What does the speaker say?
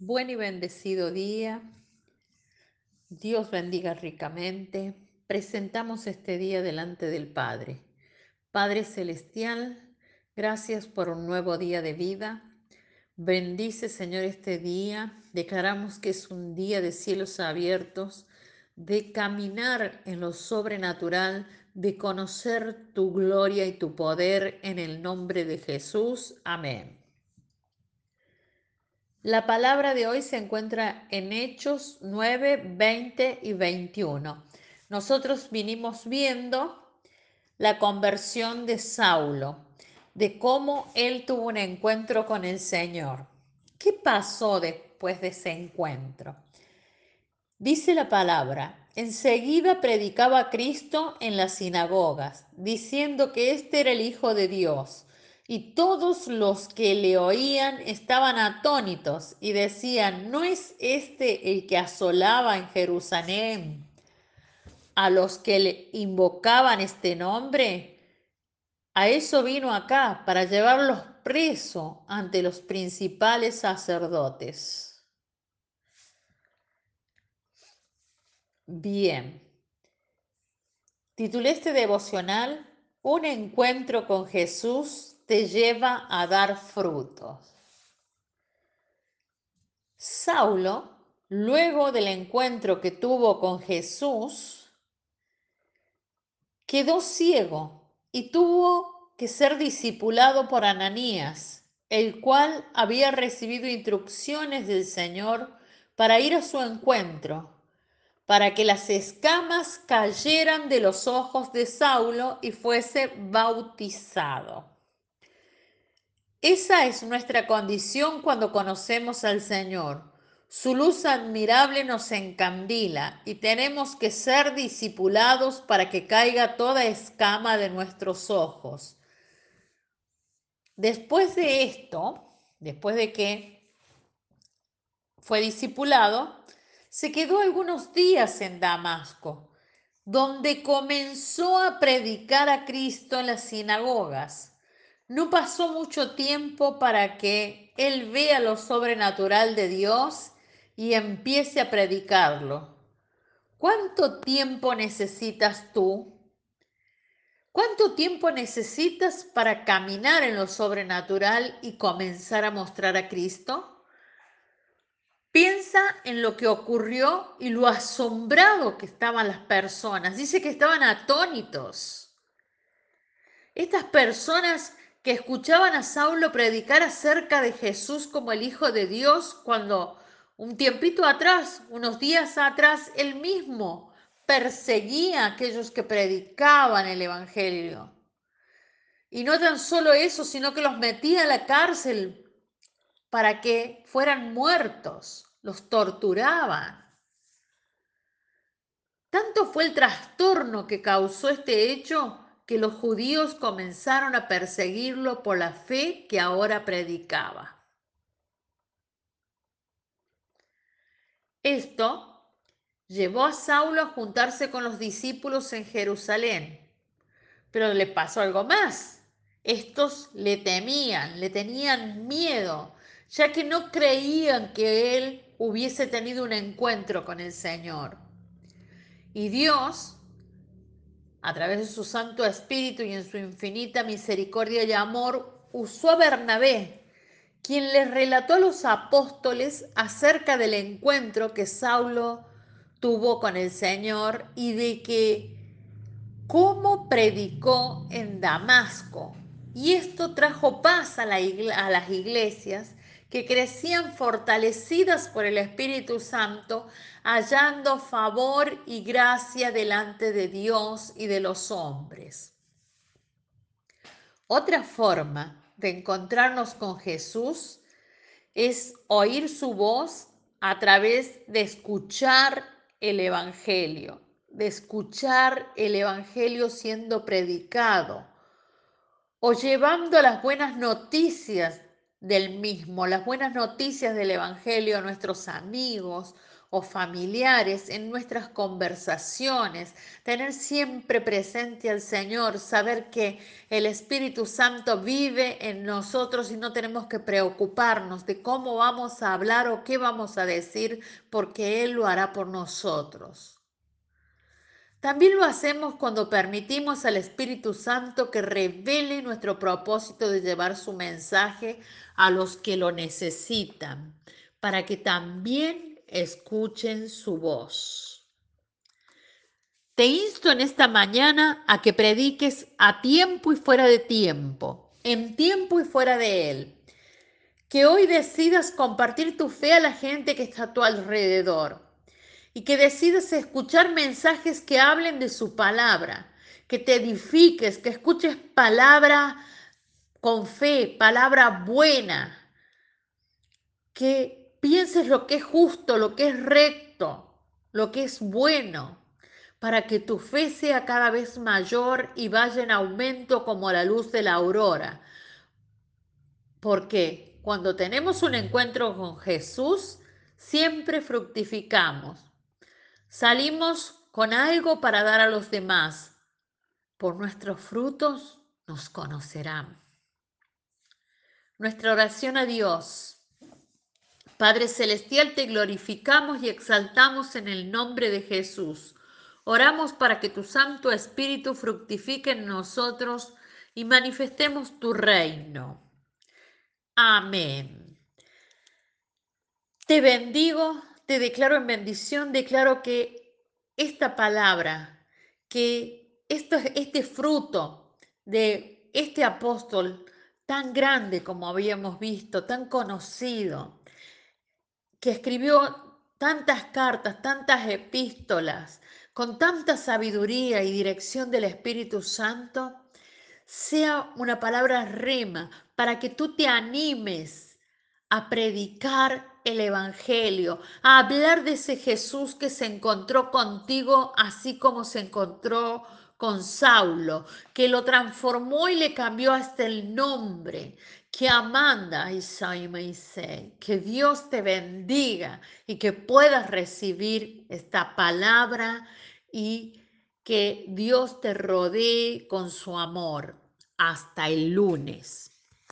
Buen y bendecido día. Dios bendiga ricamente. Presentamos este día delante del Padre. Padre Celestial, gracias por un nuevo día de vida. Bendice, Señor, este día. Declaramos que es un día de cielos abiertos, de caminar en lo sobrenatural, de conocer tu gloria y tu poder en el nombre de Jesús. Amén. La palabra de hoy se encuentra en Hechos 9, 20 y 21. Nosotros vinimos viendo la conversión de Saulo, de cómo él tuvo un encuentro con el Señor. ¿Qué pasó después de ese encuentro? Dice la palabra, enseguida predicaba a Cristo en las sinagogas, diciendo que éste era el Hijo de Dios y todos los que le oían estaban atónitos y decían, ¿no es este el que asolaba en Jerusalén a los que le invocaban este nombre? A eso vino acá, para llevarlos preso ante los principales sacerdotes. Bien. Titulé este devocional Un encuentro con Jesús te lleva a dar frutos. Saulo, luego del encuentro que tuvo con Jesús, quedó ciego y tuvo que ser discipulado por Ananías, el cual había recibido instrucciones del Señor para ir a su encuentro, para que las escamas cayeran de los ojos de Saulo y fuese bautizado. Esa es nuestra condición cuando conocemos al Señor. Su luz admirable nos encandila y tenemos que ser discipulados para que caiga toda escama de nuestros ojos. Después de esto, después de que fue discipulado, se quedó algunos días en Damasco, donde comenzó a predicar a Cristo en las sinagogas. No pasó mucho tiempo para que él vea lo sobrenatural de Dios y empiece a predicarlo. ¿Cuánto tiempo necesitas tú? ¿Cuánto tiempo necesitas para caminar en lo sobrenatural y comenzar a mostrar a Cristo? Piensa en lo que ocurrió y lo asombrado que estaban las personas. Dice que estaban atónitos. Estas personas que escuchaban a Saulo predicar acerca de Jesús como el Hijo de Dios cuando un tiempito atrás, unos días atrás, él mismo perseguía a aquellos que predicaban el Evangelio. Y no tan solo eso, sino que los metía a la cárcel para que fueran muertos, los torturaban. Tanto fue el trastorno que causó este hecho que los judíos comenzaron a perseguirlo por la fe que ahora predicaba. Esto llevó a Saulo a juntarse con los discípulos en Jerusalén. Pero le pasó algo más. Estos le temían, le tenían miedo, ya que no creían que él hubiese tenido un encuentro con el Señor. Y Dios a través de su Santo Espíritu y en su infinita misericordia y amor, usó a Bernabé, quien les relató a los apóstoles acerca del encuentro que Saulo tuvo con el Señor y de que cómo predicó en Damasco. Y esto trajo paz a, a las iglesias que crecían fortalecidas por el Espíritu Santo, hallando favor y gracia delante de Dios y de los hombres. Otra forma de encontrarnos con Jesús es oír su voz a través de escuchar el Evangelio, de escuchar el Evangelio siendo predicado o llevando las buenas noticias del mismo, las buenas noticias del Evangelio a nuestros amigos o familiares, en nuestras conversaciones, tener siempre presente al Señor, saber que el Espíritu Santo vive en nosotros y no tenemos que preocuparnos de cómo vamos a hablar o qué vamos a decir, porque Él lo hará por nosotros. También lo hacemos cuando permitimos al Espíritu Santo que revele nuestro propósito de llevar su mensaje a los que lo necesitan, para que también escuchen su voz. Te insto en esta mañana a que prediques a tiempo y fuera de tiempo, en tiempo y fuera de él. Que hoy decidas compartir tu fe a la gente que está a tu alrededor y que decidas escuchar mensajes que hablen de su palabra, que te edifiques, que escuches palabra con fe, palabra buena, que pienses lo que es justo, lo que es recto, lo que es bueno, para que tu fe sea cada vez mayor y vaya en aumento como la luz de la aurora. Porque cuando tenemos un encuentro con Jesús, siempre fructificamos. Salimos con algo para dar a los demás. Por nuestros frutos nos conocerán. Nuestra oración a Dios. Padre Celestial, te glorificamos y exaltamos en el nombre de Jesús. Oramos para que tu Santo Espíritu fructifique en nosotros y manifestemos tu reino. Amén. Te bendigo, te declaro en bendición, declaro que esta palabra, que este fruto de este apóstol tan grande como habíamos visto, tan conocido, que escribió tantas cartas, tantas epístolas, con tanta sabiduría y dirección del Espíritu Santo, sea una palabra rema para que tú te animes a predicar el Evangelio, a hablar de ese Jesús que se encontró contigo así como se encontró con Saulo, que lo transformó y le cambió hasta el nombre, que Amanda y que Dios te bendiga y que puedas recibir esta palabra y que Dios te rodee con su amor. Hasta el lunes.